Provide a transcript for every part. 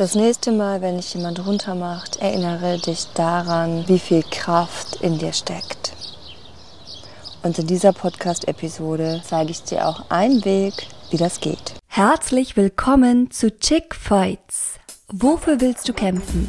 Das nächste Mal, wenn dich jemand runtermacht, erinnere dich daran, wie viel Kraft in dir steckt. Und in dieser Podcast-Episode zeige ich dir auch einen Weg, wie das geht. Herzlich willkommen zu Chick Fights. Wofür willst du kämpfen?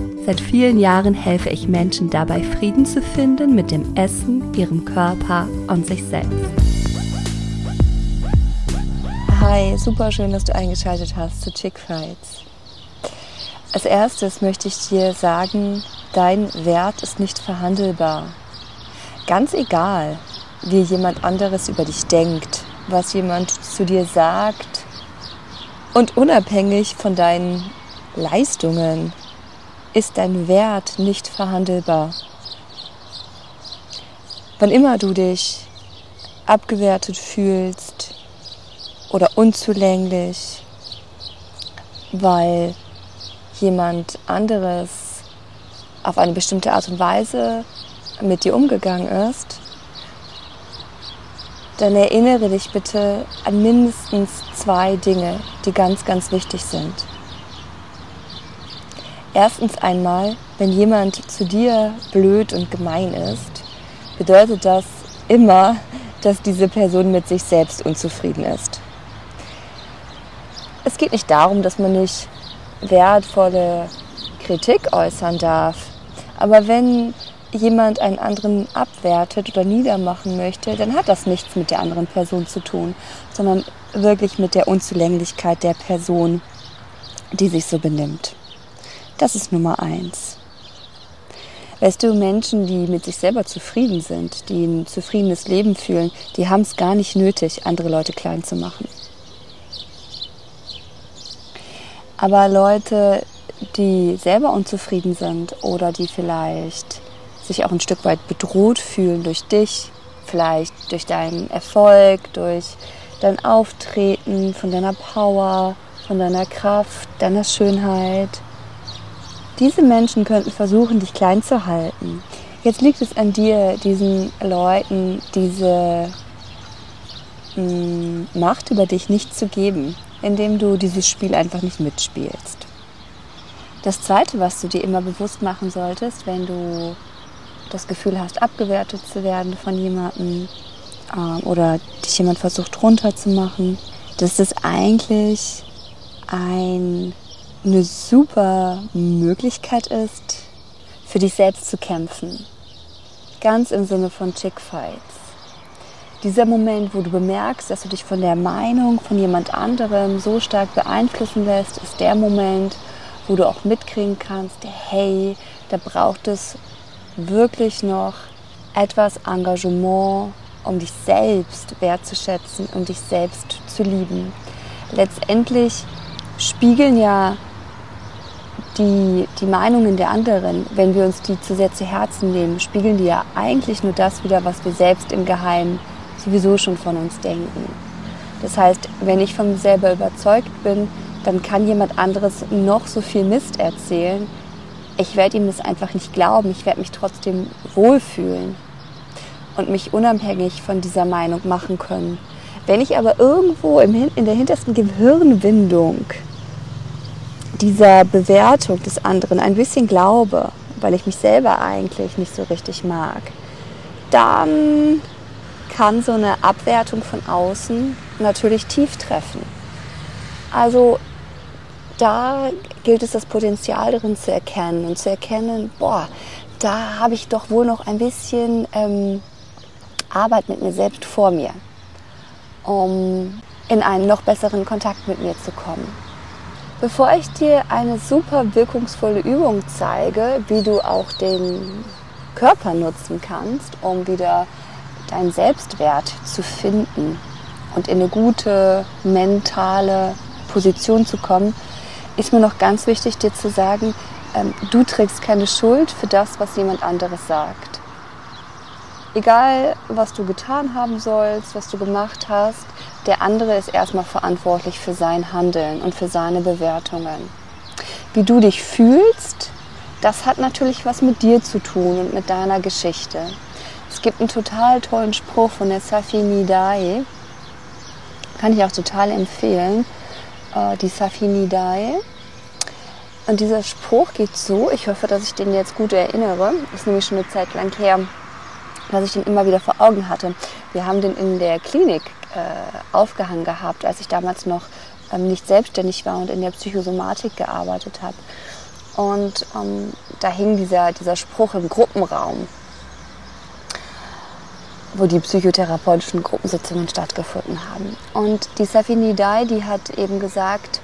Seit vielen Jahren helfe ich Menschen dabei, Frieden zu finden mit dem Essen, ihrem Körper und sich selbst. Hi, super schön, dass du eingeschaltet hast zu Chick Fights. Als erstes möchte ich dir sagen, dein Wert ist nicht verhandelbar. Ganz egal, wie jemand anderes über dich denkt, was jemand zu dir sagt und unabhängig von deinen Leistungen, ist dein Wert nicht verhandelbar. Wann immer du dich abgewertet fühlst oder unzulänglich, weil jemand anderes auf eine bestimmte Art und Weise mit dir umgegangen ist, dann erinnere dich bitte an mindestens zwei Dinge, die ganz, ganz wichtig sind. Erstens einmal, wenn jemand zu dir blöd und gemein ist, bedeutet das immer, dass diese Person mit sich selbst unzufrieden ist. Es geht nicht darum, dass man nicht wertvolle Kritik äußern darf, aber wenn jemand einen anderen abwertet oder niedermachen möchte, dann hat das nichts mit der anderen Person zu tun, sondern wirklich mit der Unzulänglichkeit der Person, die sich so benimmt. Das ist Nummer eins. Weißt du, Menschen, die mit sich selber zufrieden sind, die ein zufriedenes Leben fühlen, die haben es gar nicht nötig, andere Leute klein zu machen. Aber Leute, die selber unzufrieden sind oder die vielleicht sich auch ein Stück weit bedroht fühlen durch dich, vielleicht durch deinen Erfolg, durch dein Auftreten, von deiner Power, von deiner Kraft, deiner Schönheit, diese Menschen könnten versuchen, dich klein zu halten. Jetzt liegt es an dir, diesen Leuten diese mh, mm, Macht über dich nicht zu geben, indem du dieses Spiel einfach nicht mitspielst. Das Zweite, was du dir immer bewusst machen solltest, wenn du das Gefühl hast, abgewertet zu werden von jemandem äh, oder dich jemand versucht runterzumachen, dass das eigentlich ein eine super Möglichkeit ist, für dich selbst zu kämpfen. Ganz im Sinne von Chick Fights. Dieser Moment, wo du bemerkst, dass du dich von der Meinung von jemand anderem so stark beeinflussen lässt, ist der Moment, wo du auch mitkriegen kannst, hey, da braucht es wirklich noch etwas Engagement, um dich selbst wertzuschätzen und dich selbst zu lieben. Letztendlich spiegeln ja die, die Meinungen der anderen, wenn wir uns die zu sehr zu Herzen nehmen, spiegeln die ja eigentlich nur das wieder, was wir selbst im Geheimen sowieso schon von uns denken. Das heißt, wenn ich von mir selber überzeugt bin, dann kann jemand anderes noch so viel Mist erzählen. Ich werde ihm das einfach nicht glauben. Ich werde mich trotzdem wohlfühlen und mich unabhängig von dieser Meinung machen können. Wenn ich aber irgendwo in der hintersten Gehirnwindung dieser Bewertung des anderen ein bisschen glaube, weil ich mich selber eigentlich nicht so richtig mag, dann kann so eine Abwertung von außen natürlich tief treffen. Also da gilt es, das Potenzial darin zu erkennen und zu erkennen, boah, da habe ich doch wohl noch ein bisschen ähm, Arbeit mit mir selbst vor mir, um in einen noch besseren Kontakt mit mir zu kommen. Bevor ich dir eine super wirkungsvolle Übung zeige, wie du auch den Körper nutzen kannst, um wieder deinen Selbstwert zu finden und in eine gute mentale Position zu kommen, ist mir noch ganz wichtig, dir zu sagen, ähm, du trägst keine Schuld für das, was jemand anderes sagt. Egal, was du getan haben sollst, was du gemacht hast, der andere ist erstmal verantwortlich für sein Handeln und für seine Bewertungen. Wie du dich fühlst, das hat natürlich was mit dir zu tun und mit deiner Geschichte. Es gibt einen total tollen Spruch von der Safi Nidai, kann ich auch total empfehlen, äh, die Safi Nidai. Und dieser Spruch geht so, ich hoffe, dass ich den jetzt gut erinnere, ist nämlich schon eine Zeit lang her, dass ich den immer wieder vor Augen hatte. Wir haben den in der Klinik äh, aufgehangen gehabt, als ich damals noch ähm, nicht selbstständig war und in der Psychosomatik gearbeitet habe. Und ähm, da hing dieser, dieser Spruch im Gruppenraum, wo die psychotherapeutischen Gruppensitzungen stattgefunden haben. Und die Safini Dai, die hat eben gesagt,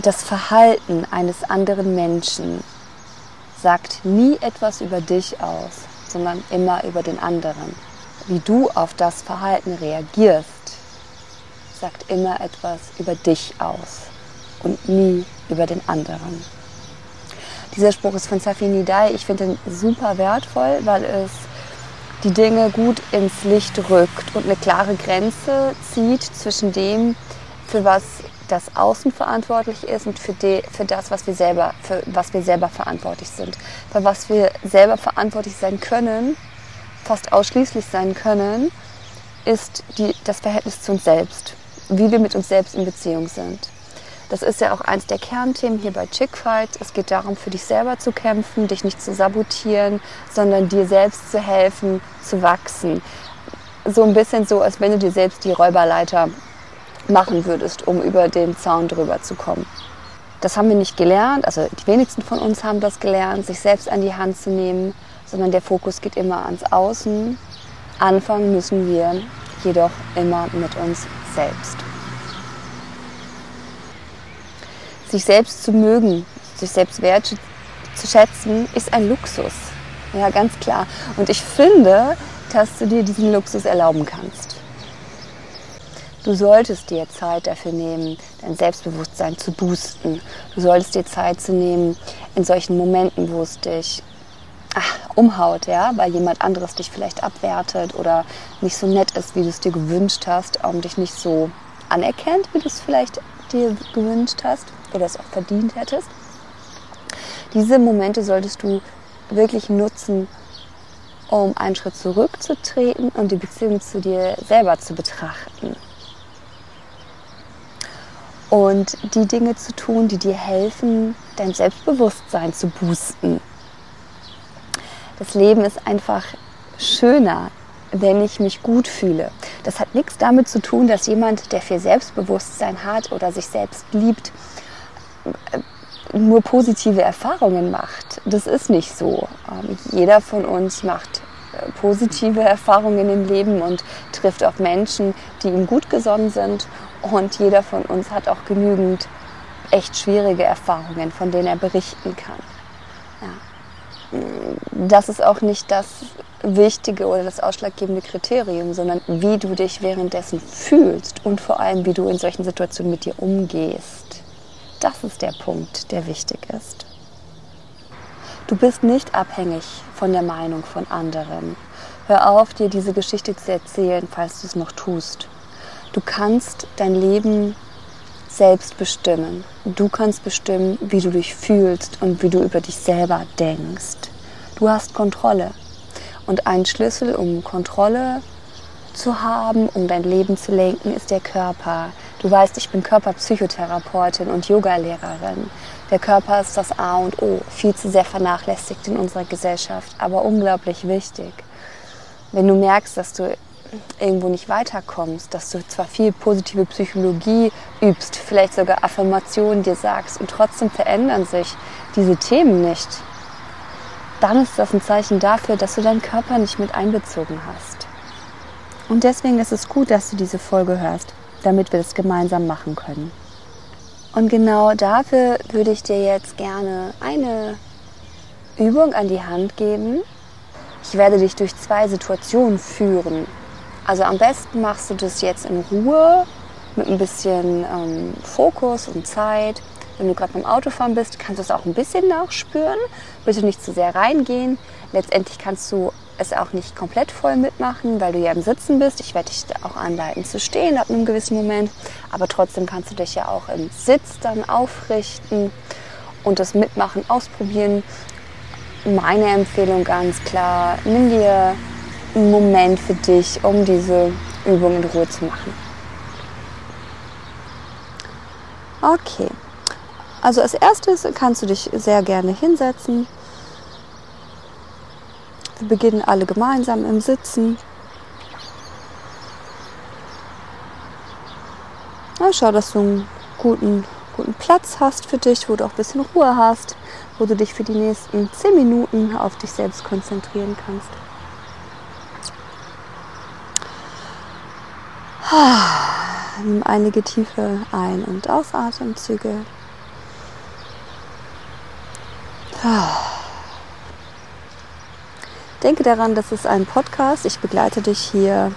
das Verhalten eines anderen Menschen sagt nie etwas über dich aus, sondern immer über den anderen. Wie du auf das Verhalten reagierst, sagt immer etwas über dich aus und nie über den anderen. Dieser Spruch ist von Safi Nidai. Ich finde ihn super wertvoll, weil es die Dinge gut ins Licht rückt und eine klare Grenze zieht zwischen dem, für was das Außen verantwortlich ist und für, die, für das, was wir, selber, für was wir selber verantwortlich sind. Für was wir selber verantwortlich sein können, fast ausschließlich sein können, ist die, das Verhältnis zu uns selbst wie wir mit uns selbst in Beziehung sind. Das ist ja auch eins der Kernthemen hier bei Chickfight. Es geht darum, für dich selber zu kämpfen, dich nicht zu sabotieren, sondern dir selbst zu helfen, zu wachsen. So ein bisschen so, als wenn du dir selbst die Räuberleiter machen würdest, um über den Zaun drüber zu kommen. Das haben wir nicht gelernt, also die wenigsten von uns haben das gelernt, sich selbst an die Hand zu nehmen, sondern der Fokus geht immer ans Außen. Anfangen müssen wir jedoch immer mit uns selbst. Sich selbst zu mögen, sich selbst wertzuschätzen, ist ein Luxus. Ja, ganz klar. Und ich finde, dass du dir diesen Luxus erlauben kannst. Du solltest dir Zeit dafür nehmen, dein Selbstbewusstsein zu boosten. Du solltest dir Zeit zu nehmen in solchen Momenten, wo es dich ach, umhaut, ja, weil jemand anderes dich vielleicht abwertet oder nicht so nett ist, wie du es dir gewünscht hast, um dich nicht so anerkennt, wie du es vielleicht dir gewünscht hast oder es auch verdient hättest. Diese Momente solltest du wirklich nutzen, um einen Schritt zurückzutreten und die Beziehung zu dir selber zu betrachten. Und die Dinge zu tun, die dir helfen, dein Selbstbewusstsein zu boosten das Leben ist einfach schöner, wenn ich mich gut fühle. Das hat nichts damit zu tun, dass jemand, der viel Selbstbewusstsein hat oder sich selbst liebt, nur positive Erfahrungen macht. Das ist nicht so. Ähm, jeder von uns macht äh, positive Erfahrungen im Leben und trifft auf Menschen, die ihm gut gesonnen sind. Und jeder von uns hat auch genügend echt schwierige Erfahrungen, von denen er berichten kann das ist auch nicht das wichtige oder das ausschlaggebende Kriterium, sondern wie du dich währenddessen fühlst und vor allem, wie du in solchen Situationen mit dir umgehst. Das ist der Punkt, der wichtig ist. Du bist nicht abhängig von der Meinung von anderen. Hör auf, dir diese Geschichte zu erzählen, falls du es noch tust. Du kannst dein Leben selbst bestimmen. Du kannst bestimmen, wie du dich fühlst und wie du über dich selber denkst. Du hast Kontrolle. Und ein Schlüssel, um Kontrolle zu haben, um dein Leben zu lenken, ist der Körper. Du weißt, ich bin Körperpsychotherapeutin und Yogalehrerin. Der Körper ist das A und O, viel zu sehr vernachlässigt in unserer Gesellschaft, aber unglaublich wichtig. Wenn du merkst, dass du irgendwo nicht weiterkommst, dass du zwar viel positive Psychologie übst, vielleicht sogar Affirmationen dir sagst und trotzdem verändern sich diese Themen nicht, dann ist das ein Zeichen dafür, dass du deinen Körper nicht mit einbezogen hast. Und deswegen ist es gut, dass du diese Folge hörst, damit wir das gemeinsam machen können. Und genau dafür würde ich dir jetzt gerne eine Übung an die Hand geben, Ich werde dich durch zwei Situationen führen. Also am besten machst du das jetzt in Ruhe mit ein bisschen ähm, Fokus und Zeit. Wenn du gerade beim Autofahren bist, kannst du es auch ein bisschen nachspüren. Bitte nicht zu sehr reingehen. Letztendlich kannst du es auch nicht komplett voll mitmachen, weil du ja im Sitzen bist. Ich werde dich auch anleiten zu stehen ab einem gewissen Moment. Aber trotzdem kannst du dich ja auch im Sitz dann aufrichten und das Mitmachen ausprobieren. Meine Empfehlung ganz klar, nimm dir einen Moment für dich, um diese Übung in Ruhe zu machen. Okay, also als erstes kannst du dich sehr gerne hinsetzen. Wir beginnen alle gemeinsam im Sitzen. Na, schau, dass du einen guten, guten Platz hast für dich, wo du auch ein bisschen Ruhe hast, wo du dich für die nächsten 10 Minuten auf dich selbst konzentrieren kannst. Einige tiefe Ein- und Ausatemzüge. Denke daran, das ist ein Podcast. Ich begleite dich hier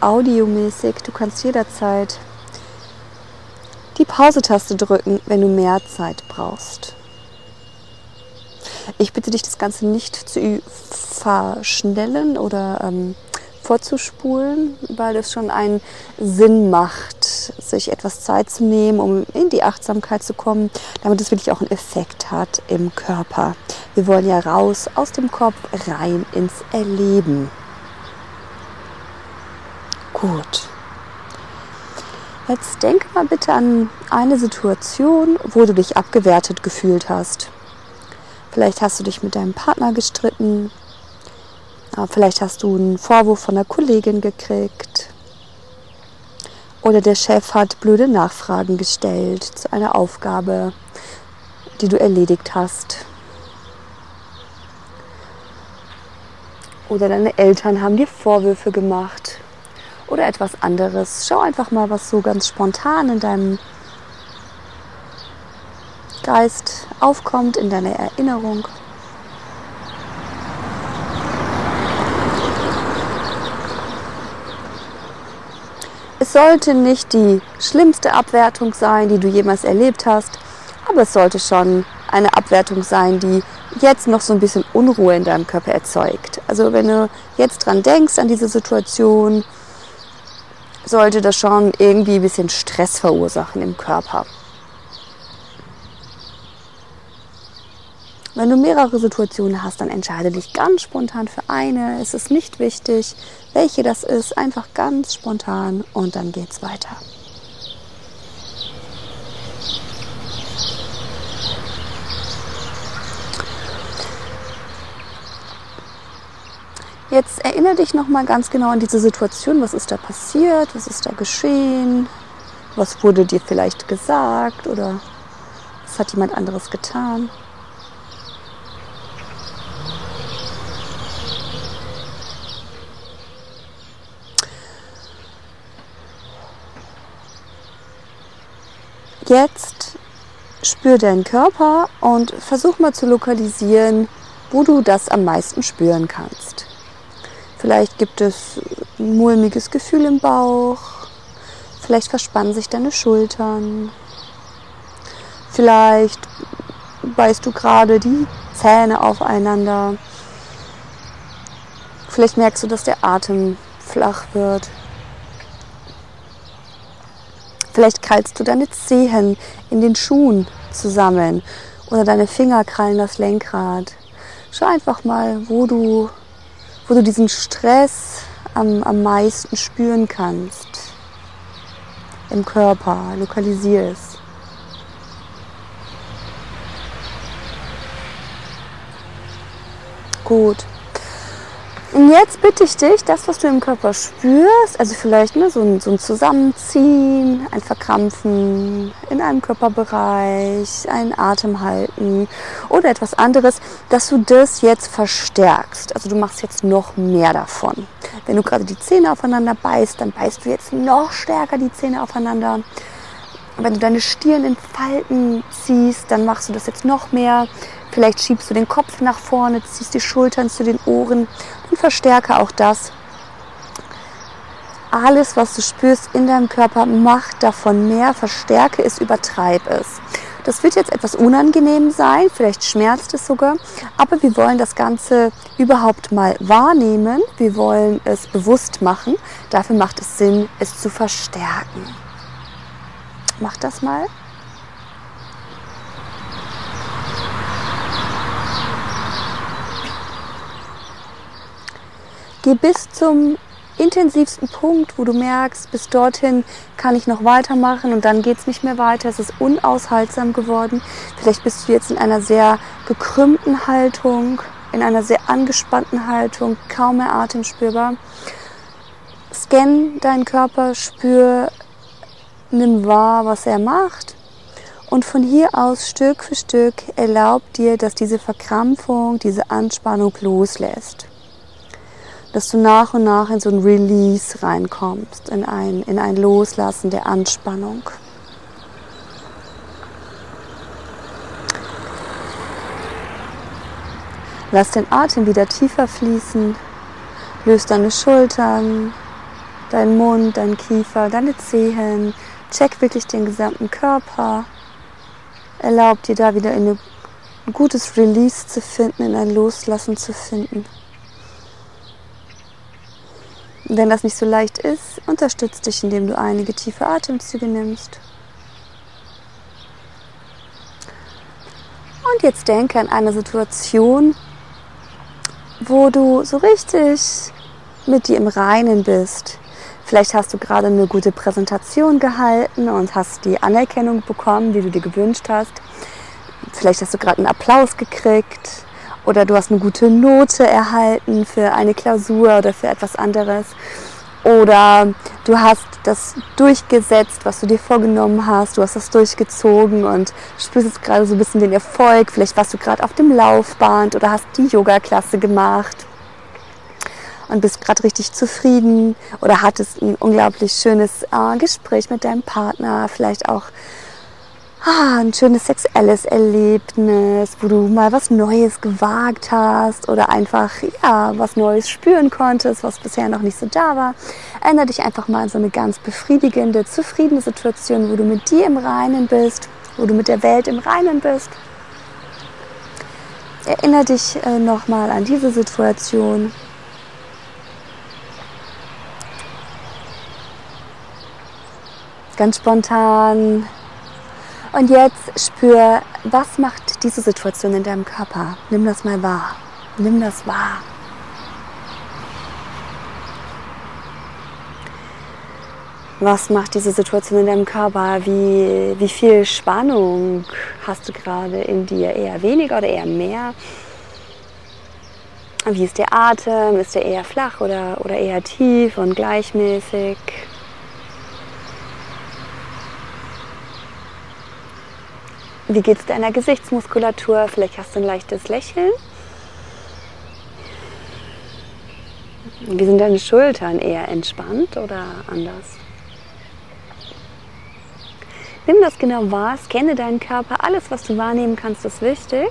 audiomäßig. Du kannst jederzeit die Pause-Taste drücken, wenn du mehr Zeit brauchst. Ich bitte dich, das Ganze nicht zu verschnellen oder ähm, vorzuspulen, weil es schon einen Sinn macht, sich etwas Zeit zu nehmen, um in die Achtsamkeit zu kommen, damit es wirklich auch einen Effekt hat im Körper. Wir wollen ja raus aus dem Kopf rein ins Erleben. Gut. Jetzt denke mal bitte an eine Situation, wo du dich abgewertet gefühlt hast. Vielleicht hast du dich mit deinem Partner gestritten, Vielleicht hast du einen Vorwurf von einer Kollegin gekriegt. Oder der Chef hat blöde Nachfragen gestellt zu einer Aufgabe, die du erledigt hast. Oder deine Eltern haben dir Vorwürfe gemacht. Oder etwas anderes. Schau einfach mal, was so ganz spontan in deinem Geist aufkommt, in deiner Erinnerung. Es sollte nicht die schlimmste Abwertung sein, die du jemals erlebt hast, aber es sollte schon eine Abwertung sein, die jetzt noch so ein bisschen Unruhe in deinem Körper erzeugt. Also wenn du jetzt dran denkst an diese Situation, sollte das schon irgendwie ein bisschen Stress verursachen im Körper. Wenn du mehrere Situationen hast, dann entscheide dich ganz spontan für eine. Es ist nicht wichtig, welche das ist, einfach ganz spontan und dann geht's weiter. Jetzt erinnere dich noch mal ganz genau an diese Situation. Was ist da passiert? Was ist da geschehen? Was wurde dir vielleicht gesagt oder was hat jemand anderes getan? Jetzt spür deinen Körper und versuch mal zu lokalisieren, wo du das am meisten spüren kannst. Vielleicht gibt es ein mulmiges Gefühl im Bauch, vielleicht verspannen sich deine Schultern, vielleicht beißt du gerade die Zähne aufeinander, vielleicht merkst du, dass der Atem flach wird. Vielleicht krallst du deine Zehen in den Schuhen zusammen oder deine Finger krallen das Lenkrad. Schau einfach mal, wo du, wo du diesen Stress am, am meisten spüren kannst. Im Körper, lokalisier es. Gut. Und jetzt bitte ich dich, das, was du im Körper spürst, also vielleicht ne, so, ein, so ein Zusammenziehen, ein Verkrampfen in einem Körperbereich, ein Atemhalten oder etwas anderes, dass du das jetzt verstärkst. Also du machst jetzt noch mehr davon. Wenn du gerade die Zähne aufeinander beißt, dann beißt du jetzt noch stärker die Zähne aufeinander. Wenn du deine Stirn in Falten ziehst, dann machst du das jetzt noch mehr. Vielleicht schiebst du den Kopf nach vorne, ziehst die Schultern zu den Ohren und verstärke auch das. Alles, was du spürst in deinem Körper, mach davon mehr, verstärke es, übertreib es. Das wird jetzt etwas unangenehm sein, vielleicht schmerzt es sogar, aber wir wollen das Ganze überhaupt mal wahrnehmen. Wir wollen es bewusst machen. Dafür macht es Sinn, es zu verstärken. Mach das mal. Geh bis zum intensivsten Punkt, wo du merkst, bis dorthin kann ich noch weitermachen und dann geht es nicht mehr weiter, es ist unaushaltsam geworden. Vielleicht bist du jetzt in einer sehr gekrümmten Haltung, in einer sehr angespannten Haltung, kaum mehr Atem spürbar. Scan deinen Körper, spür, nimm wahr, was er macht. Und von hier aus Stück für Stück erlaubt dir, dass diese Verkrampfung, diese Anspannung loslässt dass du nach und nach in so ein Release reinkommst, in ein, in ein Loslassen der Anspannung. Lass den Atem wieder tiefer fließen. Löst deine Schultern, deinen Mund, deinen Kiefer, deine Zehen. Check wirklich den gesamten Körper. Erlaub dir da wieder in ein gutes Release zu finden, in ein Loslassen zu finden. Wenn das nicht so leicht ist, unterstützt dich, indem du einige tiefe Atemzüge nimmst. Und jetzt denke an eine Situation, wo du so richtig mit dir im Reinen bist. Vielleicht hast du gerade eine gute Präsentation gehalten und hast die Anerkennung bekommen, die du dir gewünscht hast. Vielleicht hast du gerade einen Applaus gekriegt oder du hast eine gute Note erhalten für eine Klausur oder für etwas anderes. Oder du hast das durchgesetzt, was du dir vorgenommen hast, du hast das durchgezogen und spürst jetzt gerade so ein bisschen den Erfolg, vielleicht warst du gerade auf dem Laufband oder hast die Yoga-Klasse gemacht und bist gerade richtig zufrieden oder hattest ein unglaublich schönes äh, Gespräch mit deinem Partner, vielleicht auch ah, ein schönes sexuelles Erlebnis, wo du mal was Neues gewagt hast oder einfach ja, was Neues spüren konntest, was bisher noch nicht so da war. Erinnere dich einfach mal an so eine ganz befriedigende, zufriedene Situation, wo du mit dir im Reinen bist, wo du mit der Welt im Reinen bist. Erinnere dich äh, nochmal an diese Situation. Ganz spontan und jetzt spür, was macht diese Situation in deinem Körper? Nimm das mal wahr. Nimm das wahr. Was macht diese Situation in deinem Körper? Wie, wie viel Spannung hast du gerade in dir? Eher weniger oder eher mehr? Wie ist der Atem? Ist der eher flach oder, oder eher tief und gleichmäßig? Wie geht es deiner Gesichtsmuskulatur? Vielleicht hast du ein leichtes Lächeln. Wie sind deine Schultern? Eher entspannt oder anders? Nimm das genau wahr, scanne deinen Körper. Alles, was du wahrnehmen kannst, ist wichtig.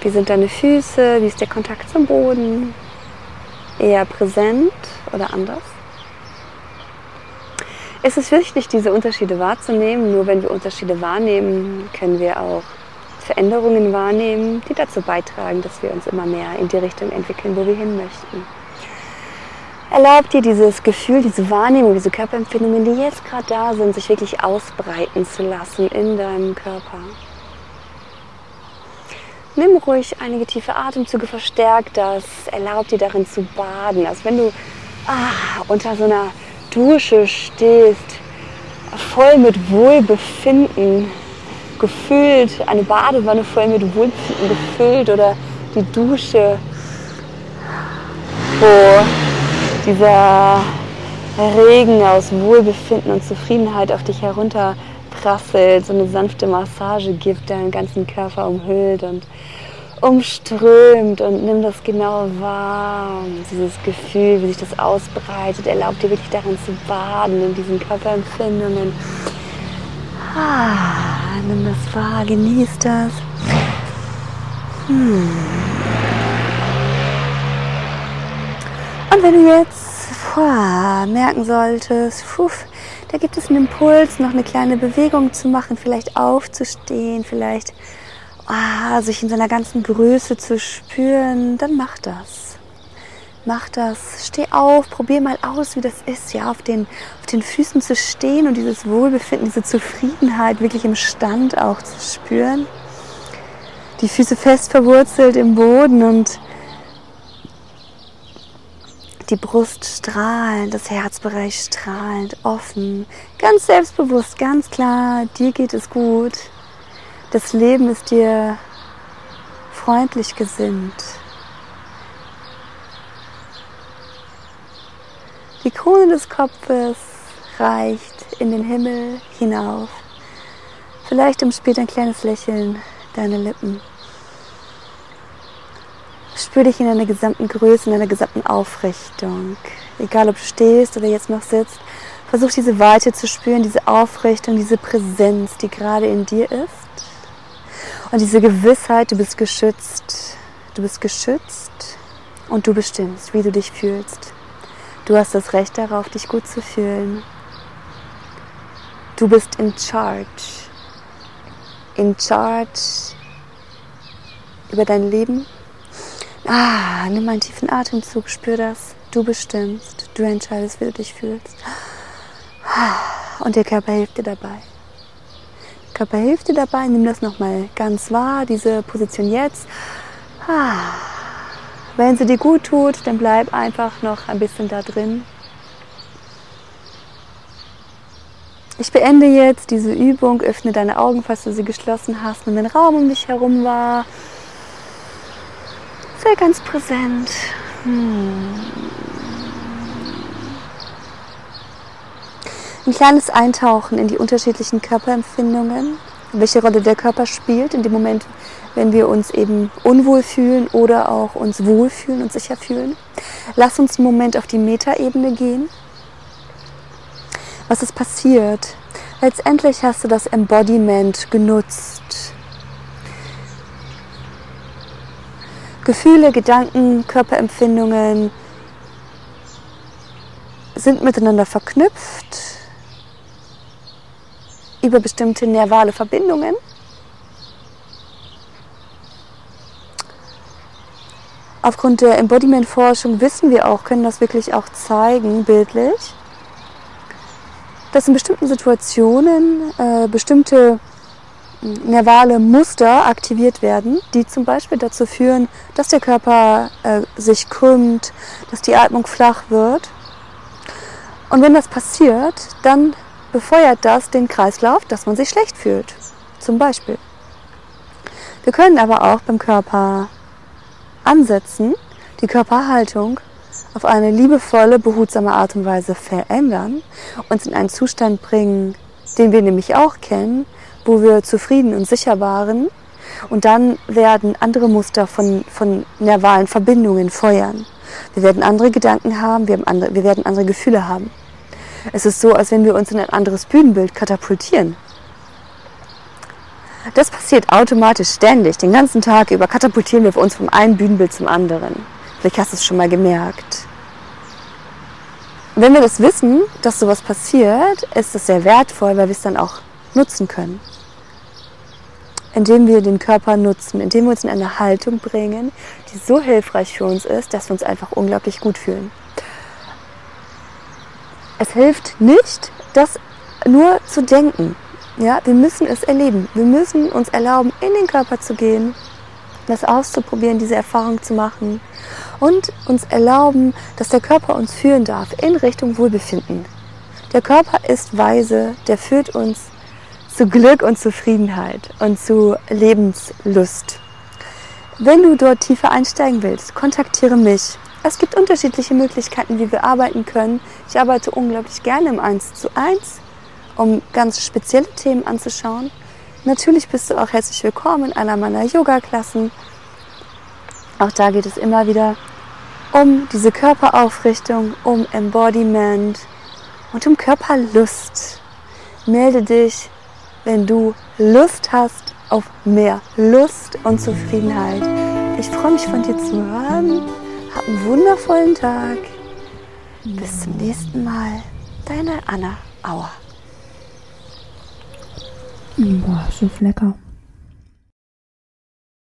Wie sind deine Füße? Wie ist der Kontakt zum Boden? Eher präsent oder anders? Es ist wichtig, diese Unterschiede wahrzunehmen. Nur wenn wir Unterschiede wahrnehmen, können wir auch Veränderungen wahrnehmen, die dazu beitragen, dass wir uns immer mehr in die Richtung entwickeln, wo wir hin möchten. Erlaub dir dieses Gefühl, diese Wahrnehmung, diese Körperempfindungen, die jetzt gerade da sind, sich wirklich ausbreiten zu lassen in deinem Körper. Nimm ruhig einige tiefe Atemzüge, verstärk das, erlaub dir darin zu baden. Also wenn du ah, unter so einer Dusche stehst, voll mit Wohlbefinden gefüllt, eine Badewanne voll mit Wohlbefinden gefüllt oder die Dusche, wo dieser Regen aus Wohlbefinden und Zufriedenheit auf dich herunterprasselt, so eine sanfte Massage gibt, deinen ganzen Körper umhüllt und umströmt und nimm das genau wahr. Dieses Gefühl, wie sich das ausbreitet, erlaubt dir wirklich darin zu baden, in diesen Körperempfindungen. Ah. nimm das wahr, genieß das. Hm. Und wenn du jetzt boah, merken solltest, puh, da gibt es einen Impuls, noch eine kleine Bewegung zu machen, vielleicht aufzustehen, vielleicht ah, sich in seiner ganzen Größe zu spüren, dann mach das. Mach das. Steh auf, probier mal aus, wie das ist, ja, auf den, auf den Füßen zu stehen und dieses Wohlbefinden, diese Zufriedenheit wirklich im Stand auch zu spüren. Die Füße fest verwurzelt im Boden und die Brust strahlend, das Herzbereich strahlend, offen, ganz selbstbewusst, ganz klar, dir geht es gut. Das Leben ist dir freundlich gesinnt. Die Krone des Kopfes reicht in den Himmel hinauf. Vielleicht umspielt ein kleines Lächeln deine Lippen. Spür dich in deiner gesamten Größe, in deiner gesamten Aufrichtung. Egal ob du stehst oder jetzt noch sitzt, versuch diese Weite zu spüren, diese Aufrichtung, diese Präsenz, die gerade in dir ist. Und diese Gewissheit, du bist geschützt. Du bist geschützt und du bestimmst, wie du dich fühlst. Du hast das Recht darauf, dich gut zu fühlen. Du bist in charge. In charge über dein Leben, Ah, nimm einen tiefen Atemzug, spür das. Du bestimmst, du entscheidest, wie du dich fühlst. Und der Körper hilft dir dabei. Körper hilft dir dabei, nimm das nochmal ganz wahr, diese Position jetzt. Wenn sie dir gut tut, dann bleib einfach noch ein bisschen da drin. Ich beende jetzt diese Übung, öffne deine Augen, falls du sie geschlossen hast, nimm den Raum um dich herum wahr sei ganz präsent. Hm. Ein kleines Eintauchen in die unterschiedlichen Körperempfindungen, welche Rolle der Körper spielt in dem Moment, wenn wir uns eben unwohl fühlen oder auch uns wohlfühlen und sicher fühlen. Lass uns einen Moment auf die Metaebene gehen. Was ist passiert? Letztendlich hast du das Embodiment genutzt, Gefühle, Gedanken, Körperempfindungen sind miteinander verknüpft über bestimmte nervale Verbindungen. Aufgrund der Embodiment-Forschung wissen wir auch, können das wirklich auch zeigen, bildlich, dass in bestimmten Situationen äh, bestimmte nervale Muster aktiviert werden, die zum Beispiel dazu führen, dass der Körper äh, sich krümmt, dass die Atmung flach wird. Und wenn das passiert, dann befeuert das den Kreislauf, dass man sich schlecht fühlt. Zum Beispiel. Wir können aber auch beim Körper ansetzen, die Körperhaltung auf eine liebevolle, behutsame Art und Weise verändern, uns in einen Zustand bringen, den wir nämlich auch kennen, wo wir zufrieden und sicher waren. Und dann werden andere Muster von, von nervalen Verbindungen feuern. Wir werden andere Gedanken haben, wir, andere, wir werden andere Gefühle haben. Es ist so, als wenn wir uns in ein anderes Bühnenbild katapultieren. Das passiert automatisch ständig. Den ganzen Tag über katapultieren wir uns vom einen Bühnenbild zum anderen. Vielleicht hast du es schon mal gemerkt. wenn wir das wissen, dass sowas passiert, ist es sehr wertvoll, weil wir es dann auch nutzen können indem wir den Körper nutzen, indem wir uns in eine Haltung bringen, die so hilfreich für uns ist, dass wir uns einfach unglaublich gut fühlen. Es hilft nicht, das nur zu denken. Ja, wir müssen es erleben. Wir müssen uns erlauben, in den Körper zu gehen, das auszuprobieren, diese Erfahrung zu machen und uns erlauben, dass der Körper uns führen darf in Richtung Wohlbefinden. Der Körper ist weise, der führt uns zu Glück und Zufriedenheit und zu Lebenslust. Wenn du dort tiefer einsteigen willst, kontaktiere mich. Es gibt unterschiedliche Möglichkeiten, wie wir arbeiten können. Ich arbeite unglaublich gerne im 1 zu 1, um ganz spezielle Themen anzuschauen. Natürlich bist du auch herzlich willkommen in einer meiner Yoga-Klassen. Auch da geht es immer wieder um diese Körperaufrichtung, um Embodiment und um Körperlust. Melde dich wenn du Lust hast auf mehr Lust und Zufriedenheit. Ich freue mich von dir zu hören. Hab einen wundervollen Tag. Bis zum nächsten Mal. Deine Anna Auer. Boah, so lecker.